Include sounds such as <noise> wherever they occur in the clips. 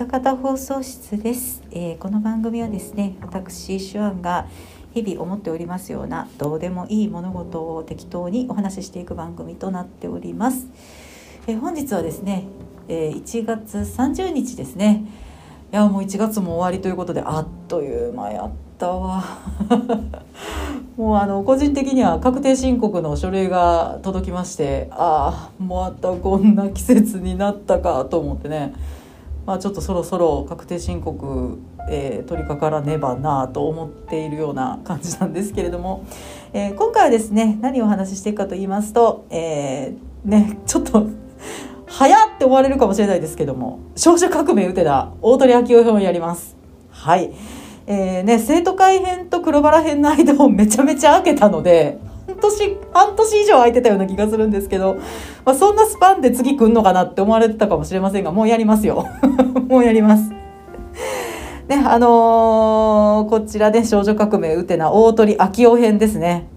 たかた放送室です、えーこの番組はですね私手腕が日々思っておりますようなどうでもいい物事を適当にお話ししていく番組となっております、えー本日はですね、えー1月30日ですね。いやもう1月も終わりということであっという間やったわ。<laughs> もうあの個人的には確定申告の書類が届きましてああまたこんな季節になったかと思ってね。まあ、ちょっとそろそろ確定申告、えー取り掛からねばなと思っているような感じなんですけれども、<laughs> えー今回はですね何をお話ししていくかと言いますと、えーねちょっと <laughs> 早って思われるかもしれないですけども少女革命ウテナ大鳥明夫編をやります。はいえーね、生徒会編と黒バラ編の間をめちゃめちゃ開けたので年半年以上空いてたような気がするんですけど、まあ、そんなスパンで次来んのかなって思われてたかもしれませんがもうやりますよ <laughs> もうやります。ねあのーこちらで、少女革命ウテナ大鳥秋夫編ですね。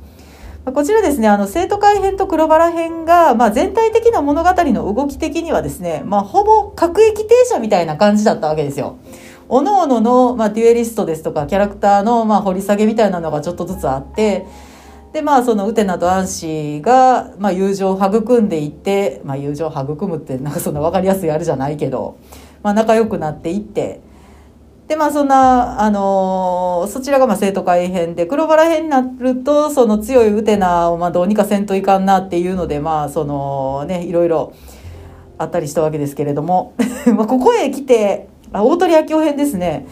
こちらですね、あの、生徒会編と黒バラ編が、まあ、全体的な物語の動き的にはですね、まあ、ほぼ各駅停車みたいな感じだったわけですよ。おのおのの、まあ、デュエリストですとか、キャラクターの、まあ、掘り下げみたいなのがちょっとずつあって、で、まあ、その、ウテナとアンシーが、まあ、友情を育んでいって、まあ、友情を育むって、なんかそんな分かりやすいあれじゃないけど、まあ、仲良くなっていって、でまあそんな、あのーそちらがまあ生徒会編で黒バラ編になるとその強いウテナをまあどうにかせんといかんなっていうのでまあそのねいろいろあったりしたわけですけれども <laughs> まあここへ来てあ大鳥明夫編ですね。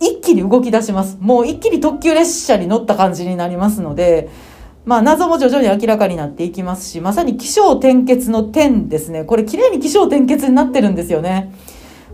一気に動き出します。もう一気に特急列車に乗った感じになりますのでまあ謎も徐々に明らかになっていきますしまさに起承転結の点ですねこれ綺麗に起承転結になってるんですよね。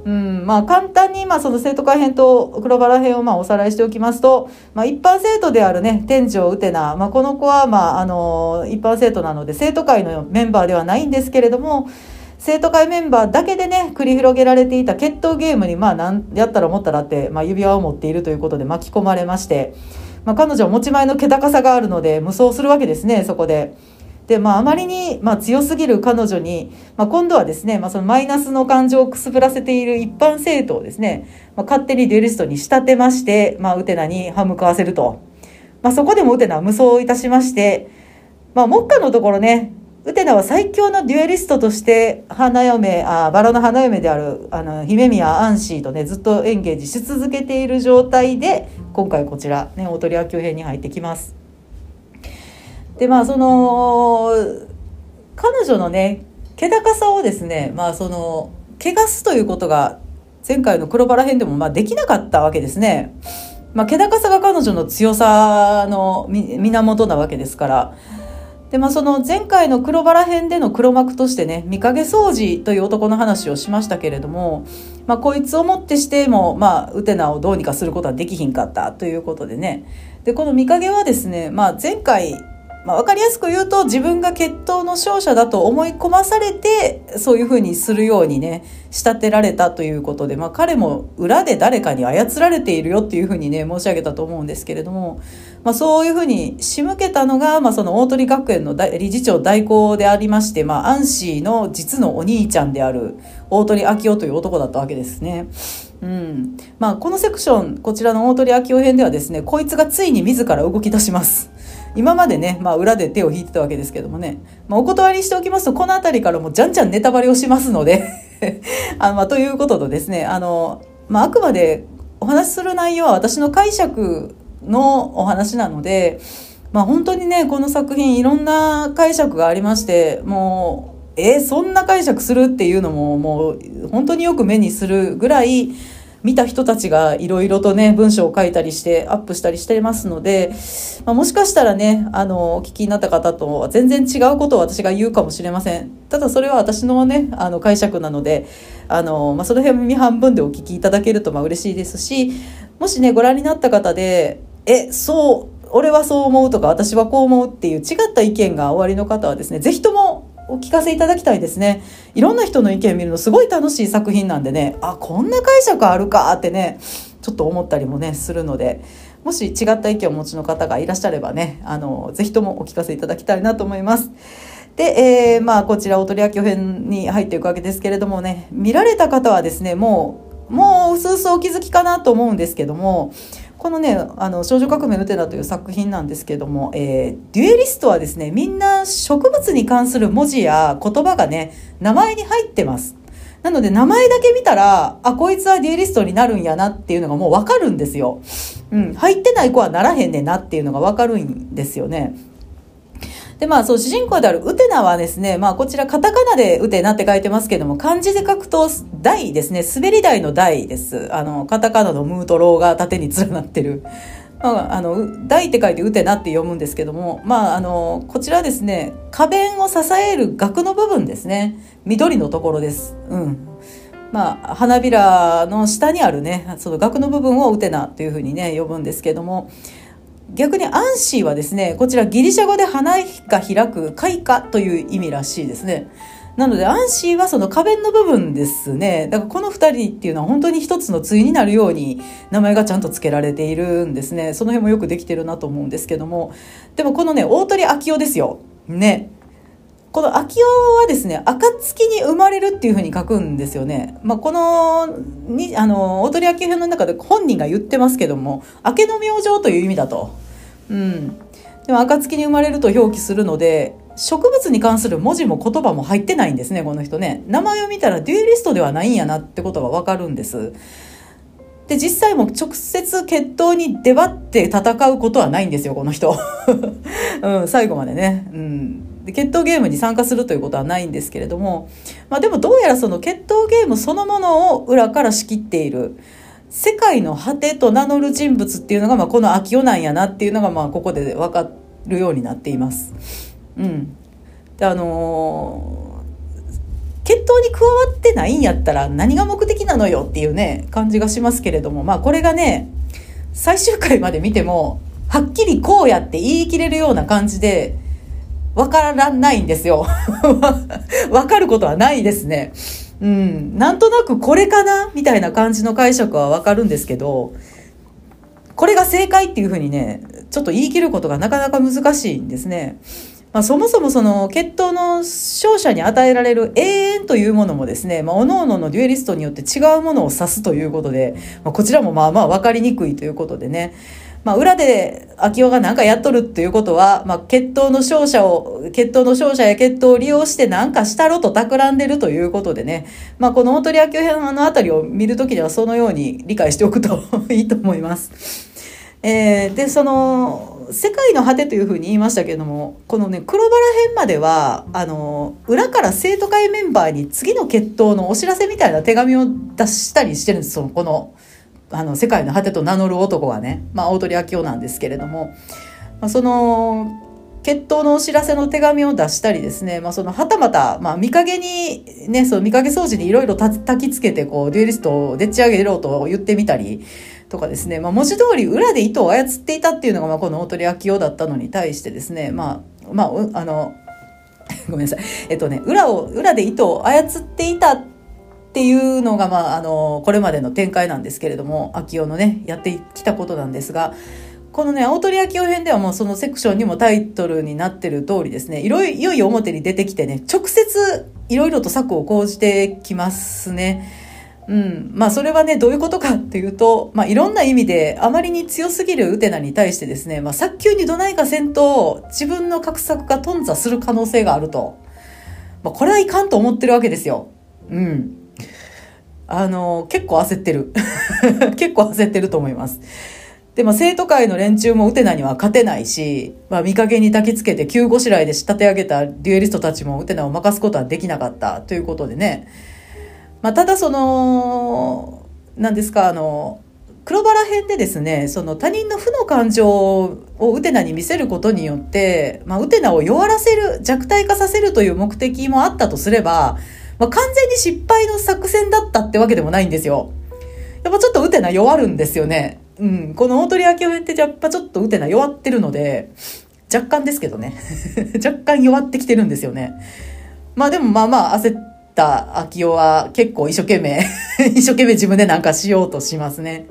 うん、まあ簡単にまあその生徒会編と黒バラ編をまあおさらいしておきますと、まあ、一般生徒であるね店長ウテナ、まあ、この子はまああの一般生徒なので生徒会のメンバーではないんですけれども生徒会メンバーだけでね繰り広げられていた決闘ゲームにまあなんやったら思ったらって、まあ、指輪を持っているということで巻き込まれまして、まあ、彼女は持ち前の気高さがあるので無双するわけですねそこで。でまあ、あまりに、まあ、強すぎる彼女に、まあ、今度はですね、まあ、そのマイナスの感情をくすぶらせている一般生徒をですね、まあ、勝手にデュエリストに仕立てまして、まあ、ウテナに歯向かわせると、まあ、そこでもウテナは無双いたしまして、まあ、目下のところねウテナは最強のデュエリストとして花嫁あバラの花嫁であるあの姫宮アンシーとねずっとエンゲージし続けている状態で今回こちら、ね、大鳥明夫編に入ってきます。でまあその彼女のね気高さをですねまあその汚すということが前回の黒バラ編でもまあできなかったわけですね。まあ、気高さが彼女の強さの源なわけですから。でまあ、その前回の黒バラ編での黒幕としてね見影掃除という男の話をしましたけれども、まあ、こいつをもってしても、まあ、ウテナをどうにかすることはできひんかったということでね。でこの見影はですね、まあ、前回まあ、分かりやすく言うと自分が決闘の勝者だと思い込まされてそういうふうにするようにね仕立てられたということで、まあ、彼も裏で誰かに操られているよっていうふうにね申し上げたと思うんですけれども、まあ、そういうふうに仕向けたのが、まあ、その大鳥学園の理事長代行でありまして、まあ、アンシーの実のお兄ちゃんである大鳥明夫という男だったわけですね。うんまあ、このセクションこちらの大鳥明夫編ではですねこいつがついに自ら動き出します。今までね、まあ、裏で手を引いてたわけですけどもね、まあ、お断りしておきますとこの辺りからもうじゃんじゃんネタバレをしますので <laughs> あの、まあ、ということとですねあの、まあ、あくまでお話しする内容は私の解釈のお話なので、まあ、本当にねこの作品いろんな解釈がありましてもうえーそんな解釈するっていうのももう本当によく目にするぐらい見た人たちがいろいろとね文章を書いたりしてアップしたりしてますので、まあ、もしかしたらねあのお聞きになった方とは全然違うことを私が言うかもしれません。ただそれは私のねあの解釈なのであの、まあ、その辺耳半分でお聞きいただけるとまあ嬉しいですしもしねご覧になった方でえそう俺はそう思うとか私はこう思うっていう違った意見がおありの方はですね是非ともお聞かせいただきたいですね。いろんな人の意見見るのすごい楽しい作品なんでね、あ、こんな解釈あるかってね、ちょっと思ったりもね、するので、もし違った意見をお持ちの方がいらっしゃればね、あの、ぜひともお聞かせいただきたいなと思います。で、えーまあ、こちら、お取り明け編に入っていくわけですけれどもね、見られた方はですね、もう、もううすうすお気づきかなと思うんですけどもこのね「あの少女革命のテナ」という作品なんですけども、えー、デュエリストはですねみんな植物に関する文字や言葉がね名前に入ってます。なので名前だけ見たらあこいつはデュエリストになるんやなっていうのがもうわかるんですよ。うん、入ってない子はならへんねんなっていうのがわかるんですよね。で、まあ、そう、主人公であるウテナはですね、まあ、こちらカタカナでウテナって書いてますけども、漢字で書くと、台ですね、滑り台の台です。あの、カタカナのムートローが縦に連なってる。まあ、あの、台って書いてウテナって読むんですけども、まあ、あの、こちらですね、花弁を支える額の部分ですね。緑のところです。うん。まあ、花びらの下にあるね、その額の部分をウテナというふうにね、呼ぶんですけども、逆にアンシーはですね、こちらギリシャ語で花が開く開花という意味らしいですね。なので、アンシーはその花弁の部分ですね。だからこの2人っていうのは本当に一つの対になるように名前がちゃんと付けられているんですね。その辺もよくできてるなと思うんですけども。でもこのね、大鳥昭夫ですよ。ね。この秋夫はですね、暁に生まれるっていうふうに書くんですよね。まあ、この、に、あの、大鳥秋夫編の中で本人が言ってますけども、明けの明星という意味だと。うん。でも、暁に生まれると表記するので、植物に関する文字も言葉も入ってないんですね、この人ね。名前を見たらデュエリストではないんやなってことがわかるんです。で、実際も直接決闘に出張って戦うことはないんですよ、この人。<laughs> うん、最後までね。うん。で決闘ゲームに参加するということはないんですけれども、まあ、でもどうやらその決闘ゲームそのものを裏から仕切っている世界の果てと名乗る人物っていうのが、まあ、この秋代なんやなっていうのが、まあ、ここで分かるようになっています。うん。で、あのー、決闘に加わってないんやったら何が目的なのよっていうね、感じがしますけれども、まあこれがね、最終回まで見ても、はっきりこうやって言い切れるような感じで、わからないんですよ。<laughs> わかることはないですね。うん。なんとなくこれかなみたいな感じの解釈はわかるんですけど、これが正解っていうふうにね、ちょっと言い切ることがなかなか難しいんですね。まあ、そもそもその決闘の勝者に与えられる永遠というものもですね、まあ、各々のデュエリストによって違うものを指すということで、まあ、こちらもまあまあ分かりにくいということでね、まあ、裏で秋夫が何かやっとるっていうことは、まあ、決闘の勝者を、決闘の勝者や決闘を利用して何かしたろと企んでるということでね、まあ、この大鳥秋夫編のあたりを見るときにはそのように理解しておくと <laughs> いいと思います。えー、で、その、世界の果てというふうに言いましたけれども、このね、黒バラ編までは、あの、裏から生徒会メンバーに次の決闘のお知らせみたいな手紙を出したりしてるんです、その、この、あの世界の果てと名乗る男がね、まあ、大鳥明夫なんですけれども、まあ、その決闘のお知らせの手紙を出したりですね、まあ、そのはたまた、まあ、見陰にねその見陰掃除にいろいろたきつけてこうデュエリストをでっち上げろと言ってみたりとかですね、まあ、文字通り裏で糸を操っていたっていうのが、まあ、この大鳥明夫だったのに対してですねまあまああの <laughs> ごめんなさい。えっとね裏を裏で糸を操っていたってっていうのが、まあ、あの、これまでの展開なんですけれども、秋夫のね、やってきたことなんですが、このね、大鳥秋夫編ではもうそのセクションにもタイトルになってる通りですね、いろいよいよ表に出てきてね、直接いろいろと策を講じてきますね。うん。まあそれはね、どういうことかっていうと、まあいろんな意味であまりに強すぎるウテナに対してですね、まあ早急にどないかせんと自分の画策が頓挫する可能性があると。まあこれはいかんと思ってるわけですよ。うん。あの、結構焦ってる。<laughs> 結構焦ってると思います。でも生徒会の連中もウテナには勝てないし、まあ見かけに焚きつけて急ごしらえで仕立て上げたデュエリストたちもウテナを任すことはできなかったということでね。まあただその、何ですか、あの、黒バラ編でですね、その他人の負の感情をウテナに見せることによって、まあウテナを弱らせる、弱体化させるという目的もあったとすれば、まあ、完全に失敗の作戦だったってわけでもないんですよ。やっぱちょっとウテナ弱るんですよね。うん。この大鳥明夫ってやっぱちょっとウテナ弱ってるので、若干ですけどね。<laughs> 若干弱ってきてるんですよね。まあでもまあまあ焦った秋夫は結構一生懸命 <laughs> 一生懸命自分でなんかしようとしますね。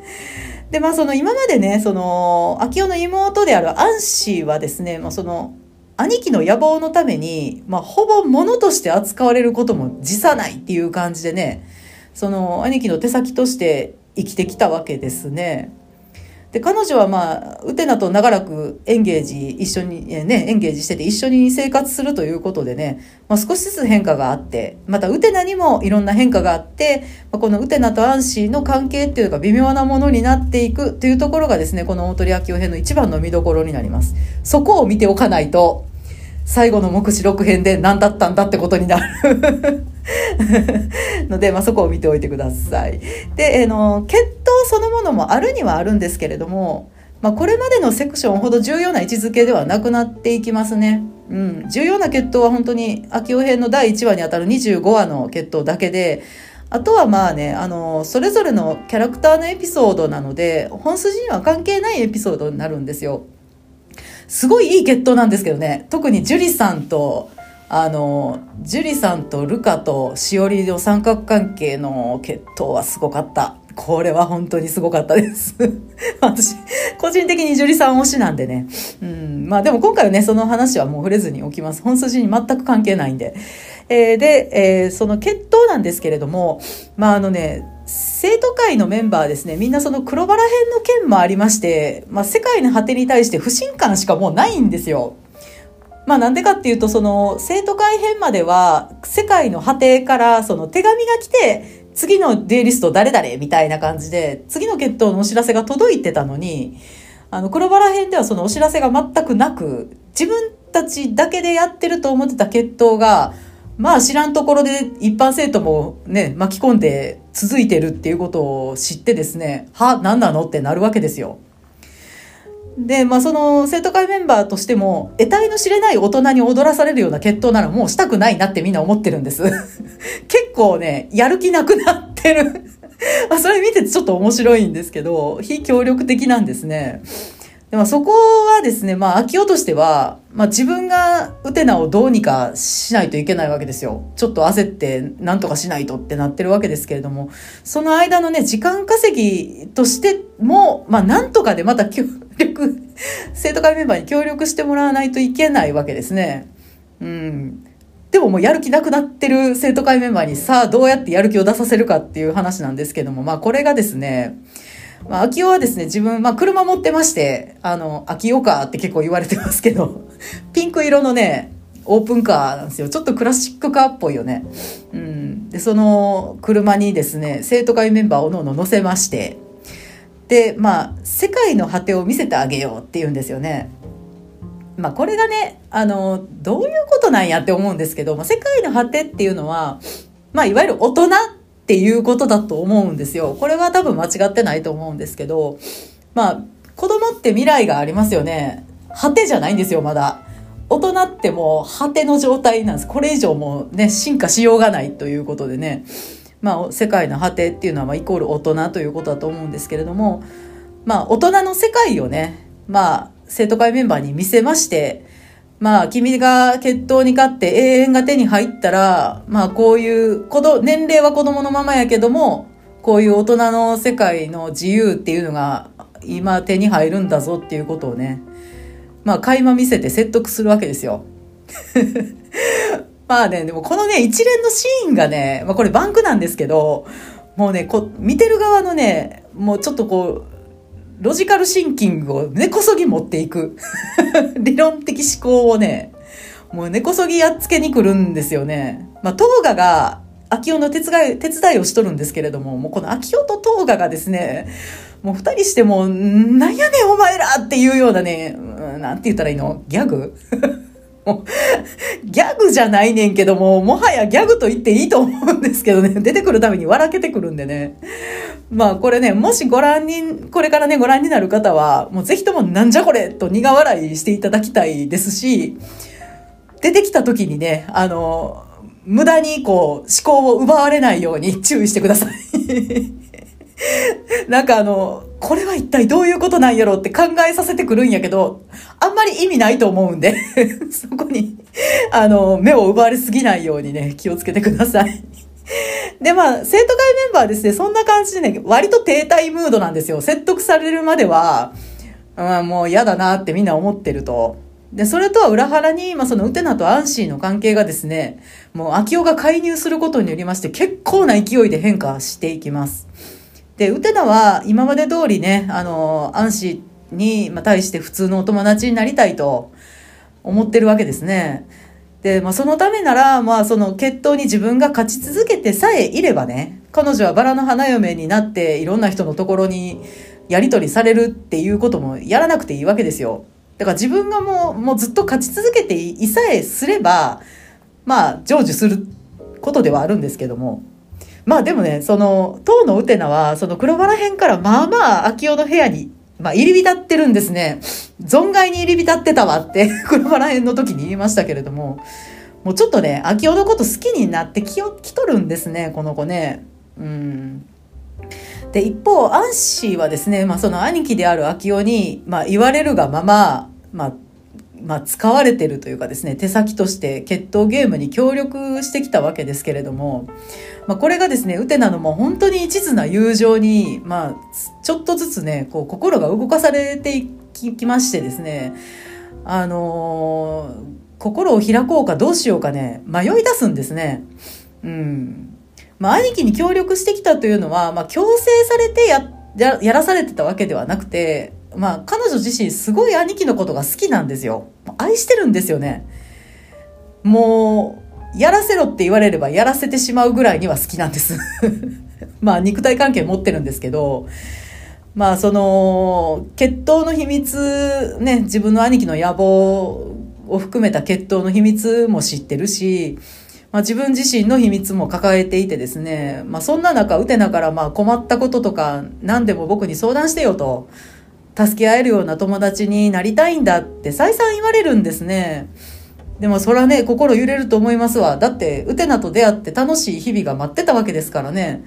で、まあその今までね、その、秋夫の妹であるアンシーはですね、まあその、兄貴の野望のために、まあ、ほぼ物として扱われることも辞さないっていう感じでね、その兄貴の手先として生きてきたわけですね。で彼女はまあウテナと長らくエンゲージ一緒にねエンゲージしてて一緒に生活するということでね、まあ、少しずつ変化があってまたウテナにもいろんな変化があって、まあ、このウテナとアンシーの関係っていうのが微妙なものになっていくというところがですねこの大鳥明夫編の一番の見どころになりますそこを見ておかないと最後の目視録編で何だったんだってことになる <laughs> ので、まあ、そこを見ておいてください。で、あの、血統そのものもあるにはあるんですけれども、まあ、これまでのセクションほど重要な位置づけではなくなっていきますね。うん。重要な血統は本当に、秋夫編の第1話にあたる25話の血統だけで、あとはまあね、あの、それぞれのキャラクターのエピソードなので、本筋には関係ないエピソードになるんですよ。すごいいい決闘なんですけどね。特に樹里さんとあの樹里さんとルカとしおりの三角関係の決闘はすごかった。これは本当にすごかったです。<laughs> 私個人的に樹里さん推しなんでね。うん。まあでも今回はねその話はもう触れずにおきます。本筋に全く関係ないんで、えー、で、えー、その決闘なんですけれどもまああのね生徒会のメンバーですね、みんなその黒バラ編の件もありまして、まあ、世界の果てに対して不信感しかもうないんですよ。まあなんでかっていうと、その生徒会編までは世界の果てからその手紙が来て、次のデュエリスト誰々みたいな感じで、次の決闘のお知らせが届いてたのに、あの黒バラ編ではそのお知らせが全くなく、自分たちだけでやってると思ってた決闘が、まあ知らんところで一般生徒もね、巻き込んで続いてるっていうことを知ってですね、は、何なのってなるわけですよ。で、まあその生徒会メンバーとしても、得体の知れない大人に踊らされるような決闘ならもうしたくないなってみんな思ってるんです。<laughs> 結構ね、やる気なくなってる <laughs> それ見ててちょっと面白いんですけど、非協力的なんですね。でもそこはですね、まあ、秋夫としては、まあ、自分がウテナをどうにかしないといけないわけですよ。ちょっと焦って何とかしないとってなってるわけですけれども、その間のね、時間稼ぎとしても、まあ、なんとかでまた協力、生徒会メンバーに協力してもらわないといけないわけですね。うん。でももうやる気なくなってる生徒会メンバーにさあどうやってやる気を出させるかっていう話なんですけども、まあこれがですね、まあ、秋代はですね、自分、まあ、車持ってまして、あの、秋代かって結構言われてますけど、<laughs> ピンク色のね、オープンカーなんですよ。ちょっとクラシックカーっぽいよね。うん。で、その車にですね、生徒会メンバーをのの乗せまして、で、まあ、世界の果てを見せてあげようって言うんですよね。まあ、これがね、あの、どういうことなんやって思うんですけど、まあ、世界の果てっていうのは、まあ、いわゆる大人っていうことだと思うんですよ。これは多分間違ってないと思うんですけど、まあ、子供って未来がありますよね。果てじゃないんですよ、まだ。大人ってもう果ての状態なんです。これ以上もね、進化しようがないということでね。まあ、世界の果てっていうのは、まあ、イコール大人ということだと思うんですけれども、まあ、大人の世界をね、まあ、生徒会メンバーに見せまして、まあ、君が決闘に勝って永遠が手に入ったら、まあ、こういう、子ど、年齢は子供のままやけども、こういう大人の世界の自由っていうのが今手に入るんだぞっていうことをね、まあ、垣間見せて説得するわけですよ。<laughs> まあね、でもこのね、一連のシーンがね、まあこれバンクなんですけど、もうね、こ見てる側のね、もうちょっとこう、ロジカルシンキングを根こそぎ持っていく。<laughs> 理論的思考をね、もう根こそぎやっつけに来るんですよね。まあ、トーガが、秋夫の手伝い、手伝いをしとるんですけれども、もうこの秋夫とトーガがですね、もう二人してもう、なんやねんお前らっていうようなね、なんて言ったらいいの？ギャグ、<laughs> ギャグじゃないねんけども、もはやギャグと言っていいと思うんですけどね、出てくるために笑けてくるんでね。まあこれね、もしご覧に、これからね、ご覧になる方は、もうぜひともなんじゃこれと苦笑いしていただきたいですし、出てきた時にね、あの、無駄にこう、思考を奪われないように注意してください。<laughs> なんかあの、これは一体どういうことなんやろうって考えさせてくるんやけど、あんまり意味ないと思うんで <laughs> そこに、あの、目を奪われすぎないようにね、気をつけてくださいで、まあ、生徒会メンバーはですね、そんな感じでね、割と停滞ムードなんですよ。説得されるまでは、うん、もう嫌だなってみんな思ってると。で、それとは裏腹に、まあ、そのウテナとアンシーの関係がですね、もう秋夫が介入することによりまして、結構な勢いで変化していきます。で、ウテナは今まで通りね、あの、アンシーにま対して普通のお友達になりたいと思ってるわけですね。で、まあ、そのためなら、まあ、その決闘に自分が勝ち続けてさえいればね、彼女はバラの花嫁になって、いろんな人のところにやり取りされるっていうこともやらなくていいわけですよ。だから自分がもう、もうずっと勝ち続けていさえすれば、まあ、成就することではあるんですけども。まあでもね、その、当のウテナは、その黒バラ編からまあまあ、秋夫の部屋に、まあ、入り浸ってるんですね。存外に入り浸ってたわって、<laughs> 黒バラ編の時に言いましたけれども、もうちょっとね、秋夫のこと好きになってききとるんですね、この子ね。うん。で、一方、アンシーはですね、まあその兄貴である秋夫に、まあ言われるがまま、まあ、まあ、使われてるというかですね、手先として決闘ゲームに協力してきたわけですけれども、まあ、これがですね、ウテナのもう本当に一途な友情に、まあ、ちょっとずつね、こう、心が動かされていきましてですね、あのー、心を開こうかどうしようかね、迷い出すんですね。うん。まあ、兄貴に協力してきたというのは、まあ、強制されてや、や、やらされてたわけではなくて、まあ、彼女自身すごい兄貴のことが好きなんですよ。愛してるんですよね。もう、やらせろって言われればやらせてしまうぐらいには好きなんです。<laughs> まあ、肉体関係持ってるんですけど、まあ、その、血統の秘密、ね、自分の兄貴の野望を含めた血統の秘密も知ってるし、まあ、自分自身の秘密も抱えていてですね、まあ、そんな中、ウテナからまあ困ったこととか何でも僕に相談してよと、助け合えるような友達になりたいんだって再三言われるんですね。でもそらね、心揺れると思いますわ。だって、ウテナと出会って楽しい日々が待ってたわけですからね。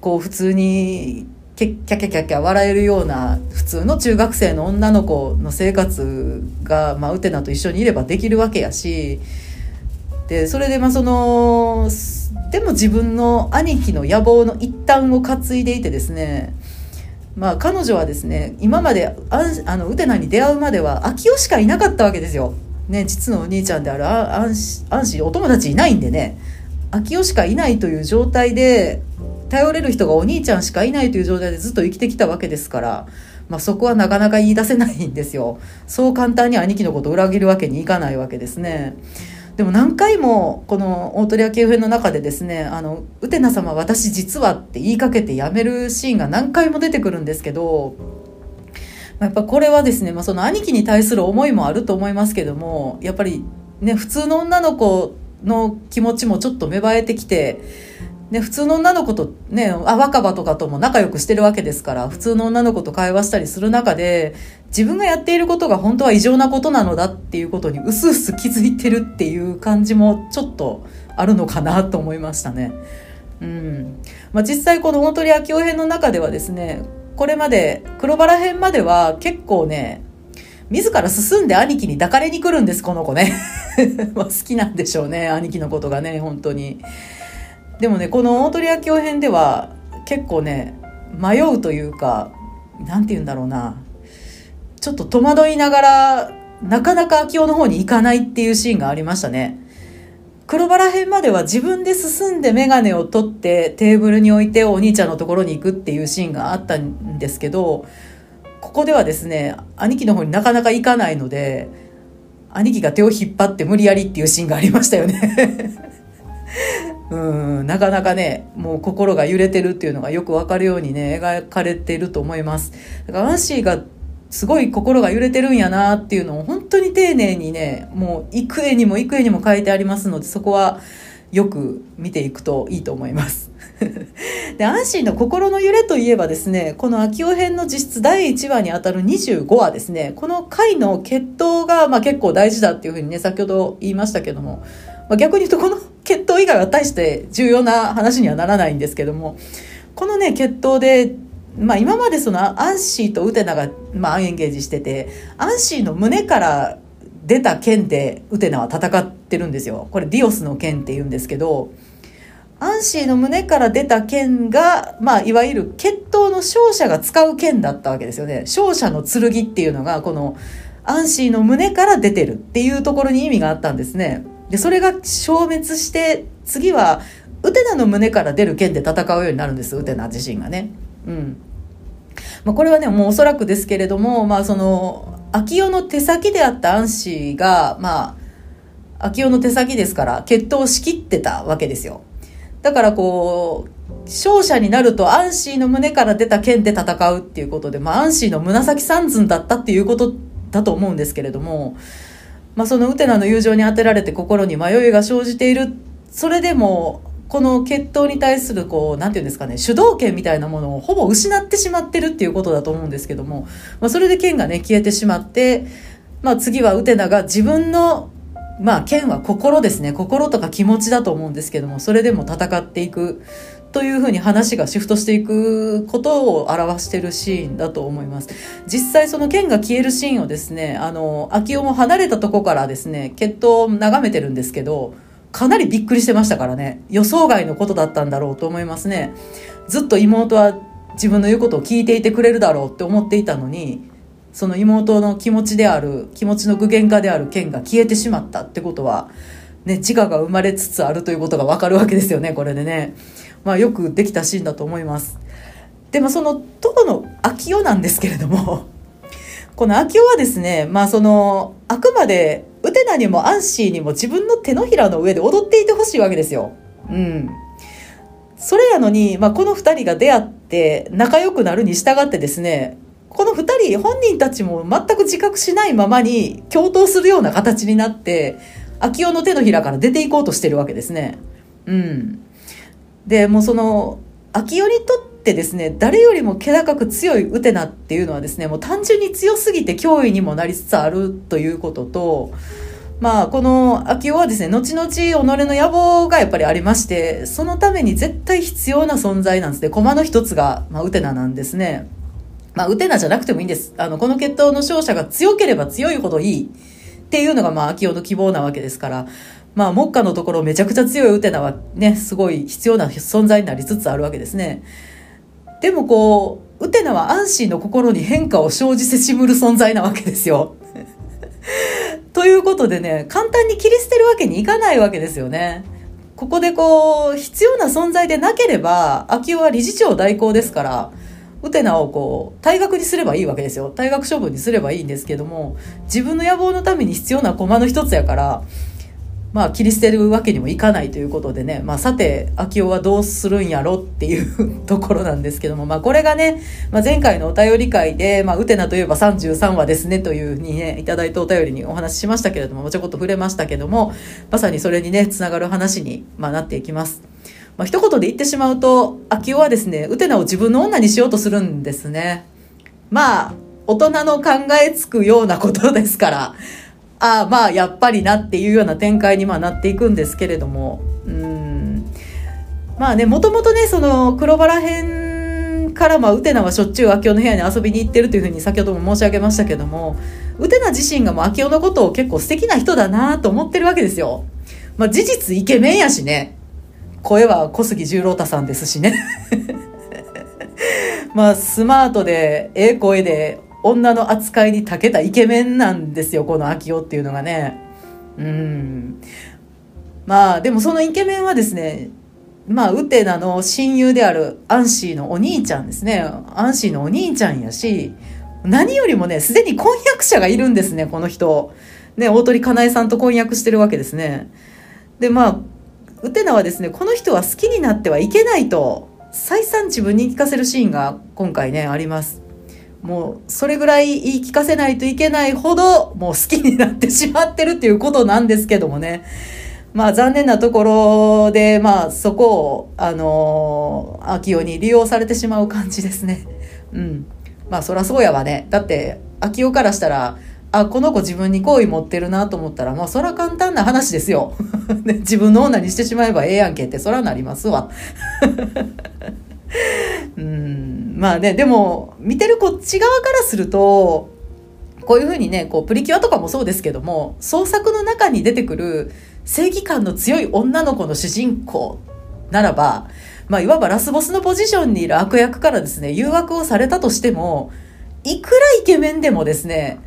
こう普通にキャキャキャキャ笑えるような普通の中学生の女の子の生活が、まあ、ウテナと一緒にいればできるわけやし、でそれでまあそのでも自分の兄貴の野望の一端を担いでいてですねまあ彼女はですね今までああのウテナに出会うまでは秋代しかいなかったわけですよ。ね、実のお兄ちゃんである安心お友達いないんでね秋代しかいないという状態で頼れる人がお兄ちゃんしかいないという状態でずっと生きてきたわけですから、まあ、そこはなかなか言い出せないんですよ。そう簡単に兄貴のことを裏切るわけにいかないわけですね。でも何回もこの大鳥屋系編の中でですね「あのウテナ様私実は」って言いかけてやめるシーンが何回も出てくるんですけどやっぱこれはですね、まあ、その兄貴に対する思いもあると思いますけどもやっぱりね普通の女の子の気持ちもちょっと芽生えてきてね、普通の女の子とね、あ、若葉とかとも仲良くしてるわけですから、普通の女の子と会話したりする中で、自分がやっていることが本当は異常なことなのだっていうことにうすうす気づいてるっていう感じもちょっとあるのかなと思いましたね。うん。まあ、実際この大鳥明夫編の中ではですね、これまで、黒バラ編までは結構ね、自ら進んで兄貴に抱かれに来るんです、この子ね。<laughs> ま好きなんでしょうね、兄貴のことがね、本当に。でもねこの大鳥明夫編では結構ね迷うというか何て言うんだろうなちょっと戸惑いながらなかなか明夫の方に行かないっていうシーンがありましたね。黒バラ編までは自分で進んでメガネを取ってテーブルに置いてお兄ちゃんのところに行くっていうシーンがあったんですけどここではですね兄貴の方になかなか行かないので兄貴が手を引っ張って無理やりっていうシーンがありましたよね。<laughs> うんなかなかねもう心が揺れてるっていうのがよくわかるようにね描かれてると思います。だからアンシーがすごい心が揺れてるんやなっていうのを本当に丁寧にねもう幾重にも幾重にも書いてありますのでそこはよく見ていくといいと思います。<laughs> でアンシーの心の揺れといえばですねこの秋夫編の実質第1話にあたる25話ですねこの回の決闘が、まあ、結構大事だっていうふうにね先ほど言いましたけどもまあ、逆に言うとこの血統以外は大して重要な話にはならないんですけどもこのね血統で、まあ、今までそのアンシーとウテナが、まあ、アンエンゲージしててアンシーの胸から出た剣でウテナは戦ってるんですよこれディオスの剣って言うんですけどアンシーの胸から出た剣が、まあ、いわゆる血統の勝者が使う剣だったわけですよね勝者の剣っていうのがこのアンシーの胸から出てるっていうところに意味があったんですね。で、それが消滅して、次は、ウテナの胸から出る剣で戦うようになるんです、ウテナ自身がね。うん。まあ、これはね、もうおそらくですけれども、まあ、その、秋代の手先であったアンシーが、まあ、秋代の手先ですから、決闘しきってたわけですよ。だからこう、勝者になるとアンシーの胸から出た剣で戦うっていうことで、まあ、アンシーの紫三寸だったっていうことだと思うんですけれども、まあ、そのウテナの友情に当てられて心に迷いが生じているそれでもこの決闘に対するこう何て言うんですかね主導権みたいなものをほぼ失ってしまってるっていうことだと思うんですけども、まあ、それで剣がね消えてしまって、まあ、次はウテナが自分のまあ剣は心ですね心とか気持ちだと思うんですけどもそれでも戦っていくというふうに話がシフトしていくことを表してるシーンだと思います。実際その剣が消えるシーンをですね、あの、秋代も離れたとこからですね、決闘を眺めてるんですけど、かなりびっくりしてましたからね、予想外のことだったんだろうと思いますね。ずっと妹は自分の言うことを聞いていてくれるだろうって思っていたのに、その妹の気持ちである、気持ちの具現化である剣が消えてしまったってことは、ね、自我が生まれつつあるということがわかるわけですよね、これでね。まあ、よくできたシーンだと思います。でもその当の秋代なんですけれどもこの秋代はですね、まあその、あくまで、ウテナにもアンシーにも自分の手のひらの上で踊っていてほしいわけですよ。うん。それやのに、まあこの二人が出会って仲良くなるに従ってですね、この二人、本人たちも全く自覚しないままに共闘するような形になって、秋代の手のひらから出ていこうとしてるわけですね。うん。で、もうその、秋代にとってですね、誰よりも気高く強いウテナっていうのはですね、もう単純に強すぎて脅威にもなりつつあるということと、まあ、この秋代はですね、後々己の野望がやっぱりありまして、そのために絶対必要な存在なんですね。駒の一つが、まあ、ウテナなんですね。まあ、ウテナじゃなくてもいいんです。あの、この決闘の勝者が強ければ強いほどいいっていうのが、まあ、秋代の希望なわけですから、まあ、目下のところめちゃくちゃ強いウテナはね、すごい必要な存在になりつつあるわけですね。でもこう、ウテナは安心の心に変化を生じせしむる存在なわけですよ。<laughs> ということでね、簡単に切り捨てるわけにいかないわけですよね。ここでこう、必要な存在でなければ、秋代は理事長代行ですから、ウテナをこう、退学にすればいいわけですよ。退学処分にすればいいんですけども、自分の野望のために必要な駒の一つやから、まあ、切り捨てるわけにもいかないということでね、まあ、さて、秋夫はどうするんやろっていう <laughs> ところなんですけども、まあ、これがね、まあ、前回のお便り会で、まあ、ウテナといえば33話ですねというふうにね、いただいたお便りにお話ししましたけれども、ちょこっと触れましたけども、まさにそれにね、つながる話に、まあ、なっていきます。まあ、一言で言ってしまうと、秋夫はですね、ウテナを自分の女にしようとするんですね。まあ、大人の考えつくようなことですから、ああまあやっぱりなっていうような展開にまあなっていくんですけれども。うん。まあねもともとねその黒バラ編からまあウテナはしょっちゅう秋夫の部屋に遊びに行ってるというふうに先ほども申し上げましたけどもウテナ自身がもう秋夫のことを結構素敵な人だなと思ってるわけですよ。まあ事実イケメンやしね。声は小杉十郎太さんですしね。<laughs> まあスマートでええ声で女の扱いに長けたイケメンなんですよ、この秋夫っていうのがね。うん。まあ、でもそのイケメンはですね、まあ、ウテナの親友であるアンシーのお兄ちゃんですね。アンシーのお兄ちゃんやし、何よりもね、すでに婚約者がいるんですね、この人。ね、大鳥かなえさんと婚約してるわけですね。で、まあ、ウテナはですね、この人は好きになってはいけないと、再三自分に聞かせるシーンが今回ね、あります。もうそれぐらい言い聞かせないといけないほどもう好きになってしまってるっていうことなんですけどもね。まあ残念なところで、まあそこを、あのー、秋代に利用されてしまう感じですね。うん。まあそらそうやわね。だって、秋代からしたら、あ、この子自分に好意持ってるなと思ったら、まあそら簡単な話ですよ。<laughs> 自分の女にしてしまえばええやんけって、そらなりますわ。<laughs> <laughs> うんまあねでも見てるこっち側からするとこういうふうにねこうプリキュアとかもそうですけども創作の中に出てくる正義感の強い女の子の主人公ならば、まあ、いわばラスボスのポジションにいる悪役からですね誘惑をされたとしてもいくらイケメンでもですね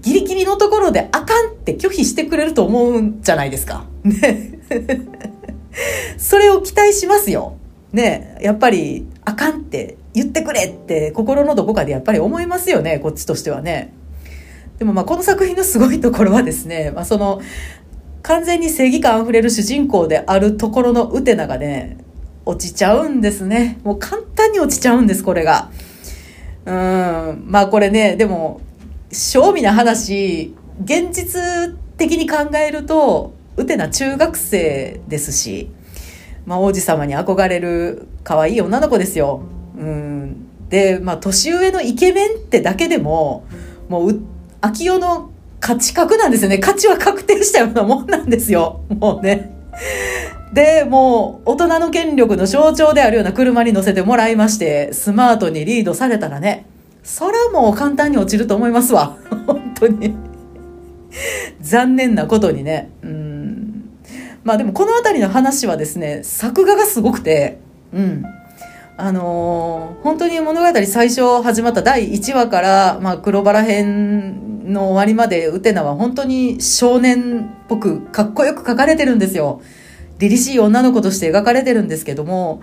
ギリギリのところであかんって拒否してくれると思うんじゃないですか。ね。<laughs> それを期待しますよ。ね。やっぱりあかんって言ってくれって心のどこかでやっぱり思いますよね、こっちとしてはね。でもまあこの作品のすごいところはですね、まあその完全に正義感あふれる主人公であるところのウテナがね、落ちちゃうんですね。もう簡単に落ちちゃうんです、これが。うん、まあこれね、でも、正味な話、現実的に考えると、ウテナ中学生ですし、まあ王子様に憧れる可愛い女の子ですよ。うん。で、まあ年上のイケメンってだけでも、もう、秋代の価値格なんですよね。価値は確定したようなもんなんですよ。もうね。で、もう、大人の権力の象徴であるような車に乗せてもらいまして、スマートにリードされたらね、そらもう簡単に落ちると思いますわ。<laughs> 本当に。残念なことにね。うん。まあでもこの辺りの話はですね、作画がすごくて、うん。あのー、本当に物語最初始まった第1話から、まあ、黒バラ編の終わりまで、ウテナは本当に少年っぽくかっこよく描かれてるんですよ。凛々しい女の子として描かれてるんですけども、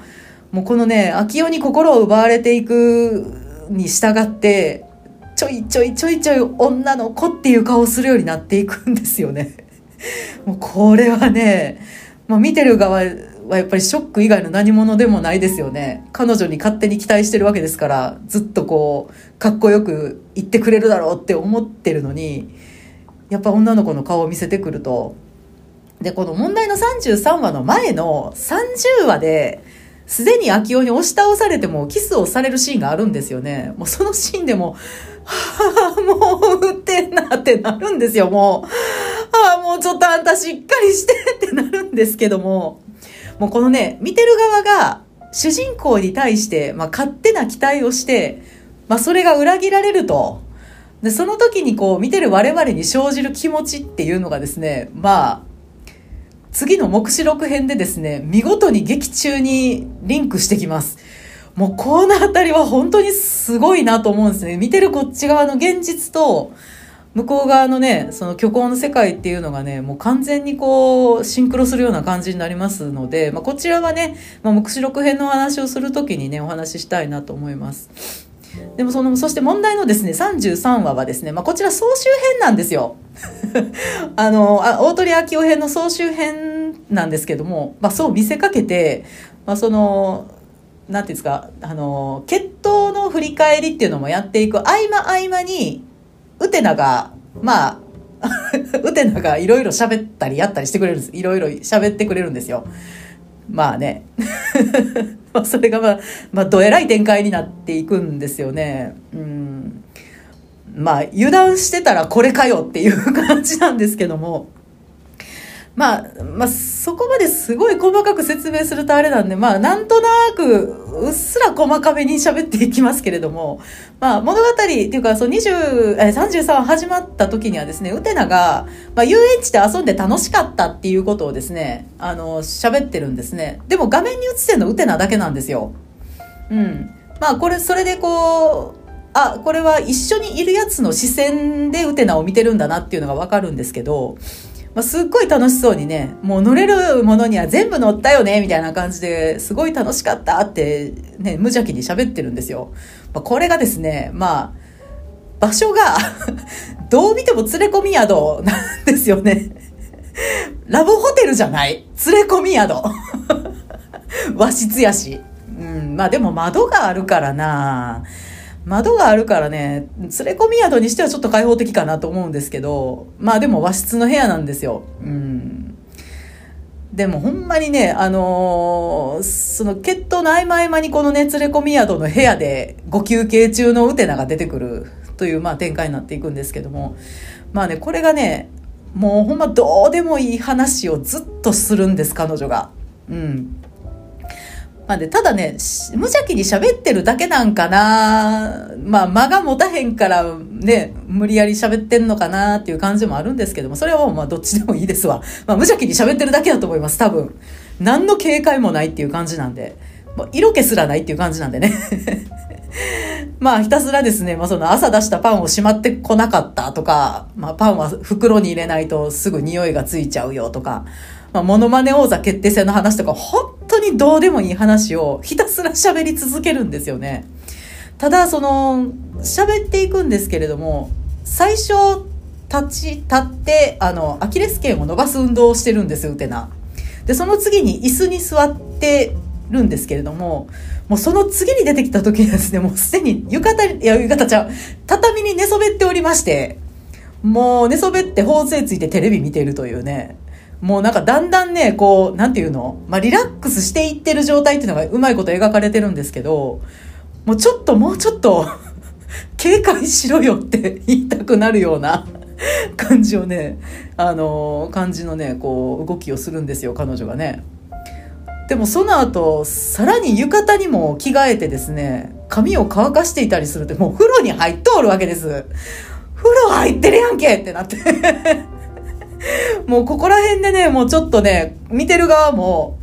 もうこのね、秋代に心を奪われていくに従って、ちょいちょいちょいちょい女の子っていう顔をするようになっていくんですよね。<laughs> もうこれはね、まあ、見てる側はやっぱりショック以外の何者でもないですよね。彼女に勝手に期待してるわけですから、ずっとこう、かっこよく言ってくれるだろうって思ってるのに、やっぱ女の子の顔を見せてくると、で、この問題の33話の前の30話で、すでに秋代に押し倒されてもキスをされるシーンがあるんですよね。もうそのシーンでも、はあ、もう打ってんなってなるんですよ、もう。ああ、もうちょっとあんたしっかりしてってなるんですけども、もうこのね、見てる側が主人公に対して、まあ、勝手な期待をして、まあ、それが裏切られると。で、その時にこう、見てる我々に生じる気持ちっていうのがですね、まあ、次の目視録編でですね、見事に劇中にリンクしてきます。もうこのあたりは本当にすごいなと思うんですね。見てるこっち側の現実と、向こう側のね、その虚構の世界っていうのがね、もう完全にこう、シンクロするような感じになりますので、まあ、こちらはね、まあ、目視録編のお話をするときにね、お話ししたいなと思います。でもその、そして問題のですね、33話はですね、まあ、こちら総集編なんですよ。<laughs> あの、あ大鳥明夫編の総集編なんですけども、まあ、そう見せかけて、まあ、その、なんていうんですか、あの、決闘の振り返りっていうのもやっていく合間合間に、ウテナが、まあ、<laughs> ウテナがいろいろ喋ったりやったりしてくれるんです。いろいろ喋ってくれるんですよ。まあね。<laughs> それがまあ、まあ、どえらい展開になっていくんですよね。うん。まあ、油断してたらこれかよっていう感じなんですけども。まあ、まあ、そこまですごい細かく説明するとあれなんで、まあ、なんとなく、うっすら細かめに喋っていきますけれども、まあ、物語っていうか、そう、20、え、33始まった時にはですね、ウテナが、まあ、遊園地で遊んで楽しかったっていうことをですね、あの、喋ってるんですね。でも画面に映ってるのウテナだけなんですよ。うん。まあ、これ、それでこう、あ、これは一緒にいるやつの視線でウテナを見てるんだなっていうのがわかるんですけど、まあ、すっごい楽しそうにね、もう乗れるものには全部乗ったよね、みたいな感じですごい楽しかったってね、無邪気に喋ってるんですよ。まあ、これがですね、まあ、場所が <laughs> どう見ても連れ込み宿なんですよね。ラブホテルじゃない連れ込み宿。和室やし。うん、まあでも窓があるからな窓があるからね、連れ込み宿にしてはちょっと開放的かなと思うんですけど、まあでも和室の部屋なんですよ。うん。でもほんまにね、あのー、その決闘の合間合間にこのね、連れ込み宿の部屋でご休憩中のウテナが出てくるという、まあ展開になっていくんですけども、まあね、これがね、もうほんまどうでもいい話をずっとするんです、彼女が。うん。まあね、ただね、無邪気に喋ってるだけなんかなまあ間が持たへんからね、無理やり喋ってんのかなっていう感じもあるんですけども、それはまあどっちでもいいですわ。まあ無邪気に喋ってるだけだと思います、多分。何の警戒もないっていう感じなんで。もう色気すらないっていう感じなんでね。<laughs> まあひたすらですね、まあその朝出したパンをしまってこなかったとか、まあパンは袋に入れないとすぐ匂いがついちゃうよとか、まあモノマネ王座決定戦の話とか、本当にどうでもいい話をひたすら喋り続けるんですよね。ただその、喋っていくんですけれども、最初、立ち、立って、あの、アキレス腱を伸ばす運動をしてるんですよ、ウテナ。で、その次に椅子に座ってるんですけれども、もうその次に出てきた時にですね、もうすでに浴衣、いや、浴衣ちゃう、畳に寝そべっておりまして、もう寝そべって法政ついてテレビ見てるというね、もうなんかだんだんね、こう、なんていうの？まあ、リラックスしていってる状態っていうのがうまいこと描かれてるんですけど、もうちょっともうちょっと <laughs> 警戒しろよって <laughs> 言いたくなるような <laughs> 感じをね、あの、感じのね、こう、動きをするんですよ、彼女がね。でもその後、さらに浴衣にも着替えてですね、髪を乾かしていたりするって、もう風呂に入っとるわけです。風呂入ってるやんけってなって <laughs> もうここら辺でね、もうちょっとね、見てる側も、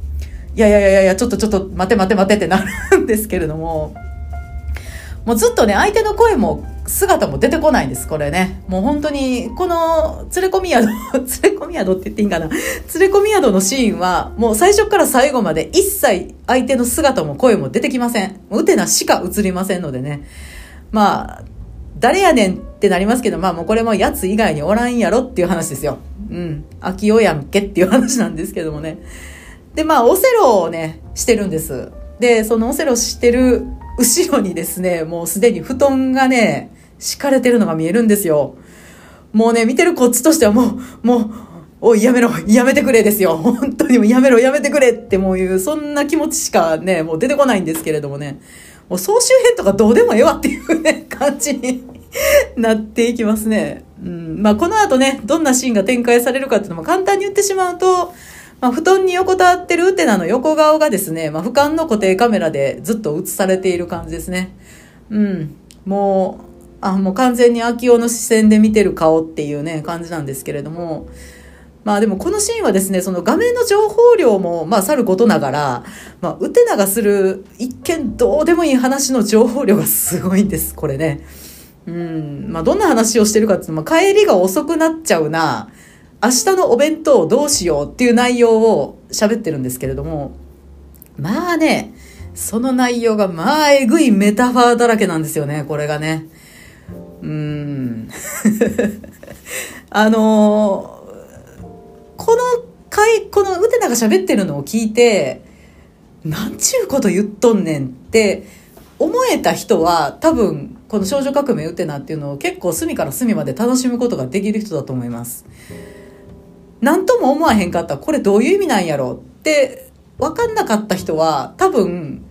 いやいやいやいや、ちょっとちょっと待て待て待てってなるんですけれども、もうずっとね、相手の声も姿も出てこないんです、これね。もう本当に、この、連れ込み宿、<laughs> 連れ込み宿って言っていいんかな。連れ込み宿のシーンは、もう最初から最後まで一切相手の姿も声も出てきません。うてなしか映りませんのでね。まあ、誰やねんってなりますけど、まあもうこれもやつ以外におらんやろっていう話ですよ。うん。秋代やんけっていう話なんですけどもね。で、まあ、オセロをね、してるんです。で、そのオセロしてる後ろにですね、もうすでに布団がね、敷かれてるのが見えるんですよ。もうね、見てるこっちとしてはもう、もう、おい、やめろ、やめてくれですよ。本当にもうやめろ、やめてくれってもういう、そんな気持ちしかね、もう出てこないんですけれどもね。もう総集編とかどうでもええわっていうね、感じに <laughs> なっていきますね。うん。まあ、この後ね、どんなシーンが展開されるかっていうのも簡単に言ってしまうと、まあ、布団に横たわってるウテナの横顔がですね、まあ、俯瞰の固定カメラでずっと映されている感じですね。うん。もう、あ、もう完全に秋夫の視線で見てる顔っていうね、感じなんですけれども、まあでもこのシーンはですね、その画面の情報量も、まあさることながら、まあ、ウテナがする一見どうでもいい話の情報量がすごいんです、これね。うん。まあどんな話をしてるかっていうと、まあ帰りが遅くなっちゃうな、明日のお弁当どうしようっていう内容を喋ってるんですけれども、まあね、その内容がまあえぐいメタファーだらけなんですよね、これがね。うーん。<laughs> あのー、この回、このウテナが喋ってるのを聞いて、なんちゅうこと言っとんねんって思えた人は多分この少女革命ウテナっていうのを結構隅から隅まで楽しむことができる人だと思います。何とも思わへんかったこれどういう意味なんやろって分かんなかった人は多分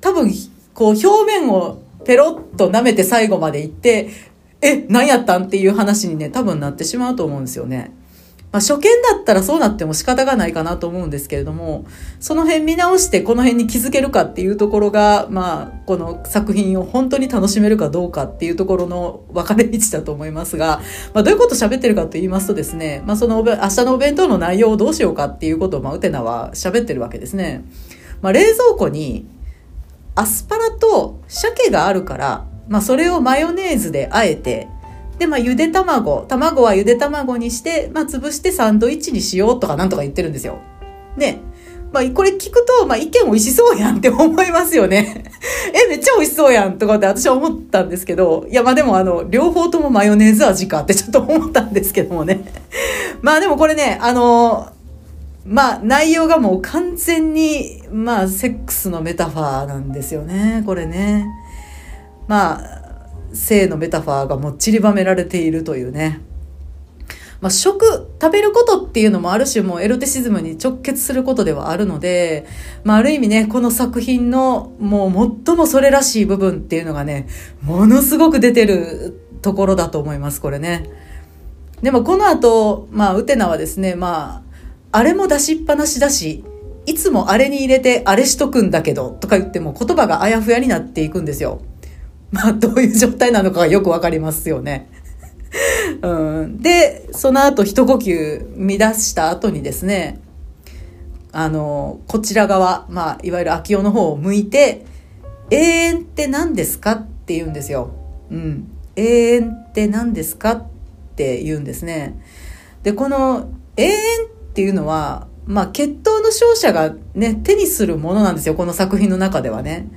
多分こう表面をペロッと舐めて最後まで行ってえ何やったんっていう話にね多分なってしまうと思うんですよね。まあ、初見だったらそうなっても仕方がないかなと思うんですけれども、その辺見直してこの辺に気づけるかっていうところが、まあ、この作品を本当に楽しめるかどうかっていうところの分かれ道だと思いますが、まあ、どういうこと喋ってるかと言いますとですね、まあ、その明日のお弁当の内容をどうしようかっていうことを、まあ、ウテナは喋ってるわけですね。まあ、冷蔵庫にアスパラと鮭があるから、まあ、それをマヨネーズであえて、で、まあ、ゆで卵、卵はゆで卵にして、まあ、潰してサンドイッチにしようとかなんとか言ってるんですよ。ね。まあ、これ聞くと、まあ、意見美味しそうやんって思いますよね。<laughs> え、めっちゃ美味しそうやんとかって私は思ったんですけど、いや、まあでもあの、両方ともマヨネーズ味かってちょっと思ったんですけどもね。<laughs> まあでもこれね、あの、まあ内容がもう完全に、まあセックスのメタファーなんですよね、これね。まあ、性のメタファーがもう散りばめられているというね。まあ、食、食べることっていうのもある種もうエロテシズムに直結することではあるので、まあ、ある意味ね、この作品のもう最もそれらしい部分っていうのがね、ものすごく出てるところだと思います、これね。でもこの後、まあ、ウテナはですね、まあ、あれも出しっぱなしだし、いつもあれに入れてあれしとくんだけど、とか言っても言葉があやふやになっていくんですよ。まあ、どういう状態なのかがよくわかりますよね。うん、で、その後一呼吸乱した後にですね、あの、こちら側、まあ、いわゆる秋代の方を向いて、永遠って何ですかって言うんですよ。うん。永遠って何ですかって言うんですね。で、この永遠っていうのは、まあ、血統の勝者がね、手にするものなんですよ。この作品の中ではね。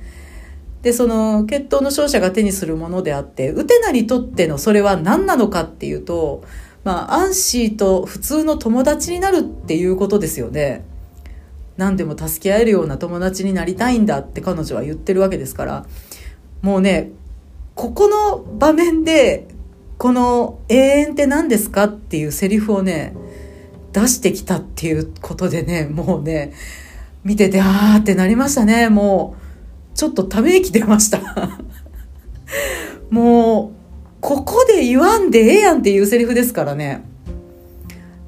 で、その血統の勝者が手にするものであって、ウテナにとってのそれは何なのかっていうと、まあ、アンシーと普通の友達になるっていうことですよね。何でも助け合えるような友達になりたいんだって彼女は言ってるわけですから、もうね、ここの場面で、この永遠って何ですかっていうセリフをね、出してきたっていうことでね、もうね、見てて、あーってなりましたね。もう、ちょっとため息出ましたもう、ここで言わんでええやんっていうセリフですからね。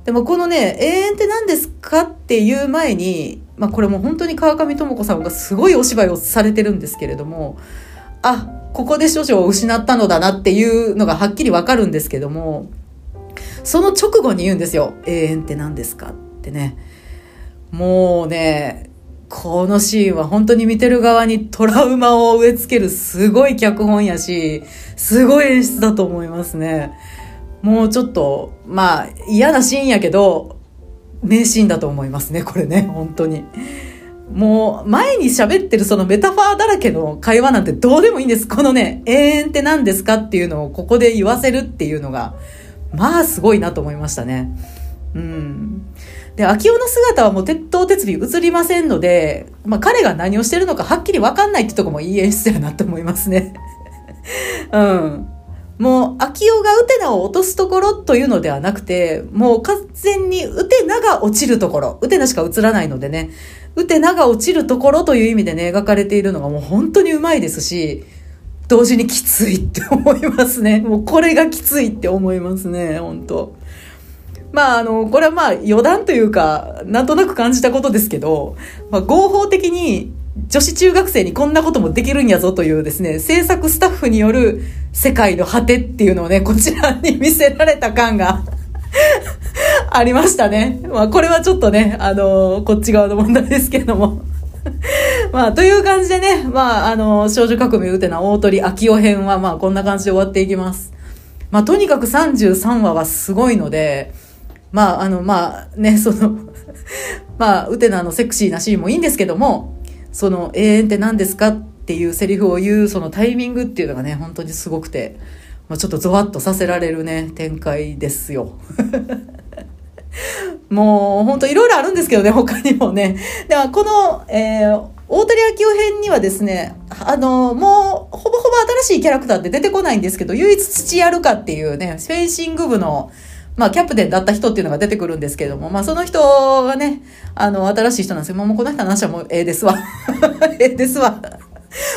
でもこのね、永遠って何ですかっていう前に、まあこれも本当に川上智子さんがすごいお芝居をされてるんですけれども、あ、ここで少々を失ったのだなっていうのがはっきりわかるんですけども、その直後に言うんですよ。永遠って何ですかってね。もうね、このシーンは本当に見てる側にトラウマを植え付けるすごい脚本やし、すごい演出だと思いますね。もうちょっと、まあ嫌なシーンやけど、名シーンだと思いますね、これね、本当に。もう前に喋ってるそのメタファーだらけの会話なんてどうでもいいんです。このね、永遠って何ですかっていうのをここで言わせるっていうのが、まあすごいなと思いましたね。うん。で、秋夫の姿はもう鉄頭鉄尾映りませんので、まあ彼が何をしてるのかはっきりわかんないってとこもいい演出やなって思いますね。<laughs> うん。もう、秋代がウテナを落とすところというのではなくて、もう完全にウテナが落ちるところ、ウテナしか映らないのでね、ウテナが落ちるところという意味でね、描かれているのがもう本当にうまいですし、同時にきついって思いますね。もうこれがきついって思いますね、本当まあ、あの、これはまあ余談というか、なんとなく感じたことですけど、まあ、合法的に女子中学生にこんなこともできるんやぞというですね、制作スタッフによる世界の果てっていうのをね、こちらに見せられた感が <laughs> ありましたね。まあ、これはちょっとね、あの、こっち側の問題ですけども。<laughs> まあ、という感じでね、まあ、あの、少女革命うてな大鳥秋代編は、まあ、こんな感じで終わっていきます。まあ、とにかく33話はすごいので、まあ、あの、まあ、ね、その <laughs> まあ、ウテナのセクシーなシーンもいいんですけども、その、永遠って何ですかっていうセリフを言う、そのタイミングっていうのがね、本当にすごくて、まあ、ちょっとゾワッとさせられるね、展開ですよ。<laughs> もう、本当いろいろあるんですけどね、他にもね。では、この、えー、大鳥明夫編にはですね、あの、もう、ほぼほぼ新しいキャラクターって出てこないんですけど、唯一土やるかっていうね、フェンシング部の、まあ、キャプテンだった人っていうのが出てくるんですけれども、まあ、その人がね、あの、新しい人なんですけど、もうこの人の話はもうええですわ。<laughs> ええですわ。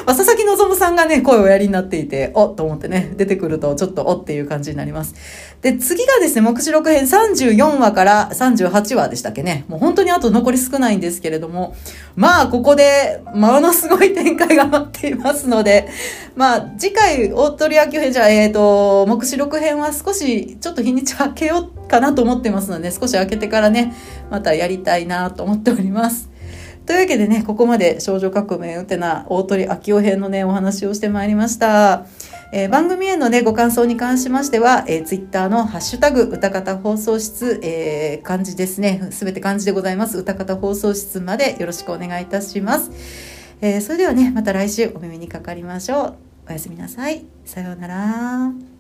まあ、佐々木希さんがね、声をおやりになっていて、おっと思ってね、<laughs> 出てくるとちょっとおっていう感じになります。で、次がですね、目視録編34話から38話でしたっけね。もう本当にあと残り少ないんですけれども、まあ、ここで、ものすごい展開が待っていますので、<laughs> まあ、次回、大鳥野球編じゃ、えっ、ー、と、目視録編は少し、ちょっと日にち開けようかなと思ってますので、少し開けてからね、またやりたいなと思っております。というわけでね、ここまで少女革命うてな大鳥秋夫編のね、お話をしてまいりました。えー、番組へのね、ご感想に関しましては、えー、ツイッターのハッシュタグ、歌方放送室、えー、漢字ですね。すべて漢字でございます。歌方放送室までよろしくお願いいたします。えー、それではね、また来週お耳にかかりましょう。おやすみなさい。さようなら。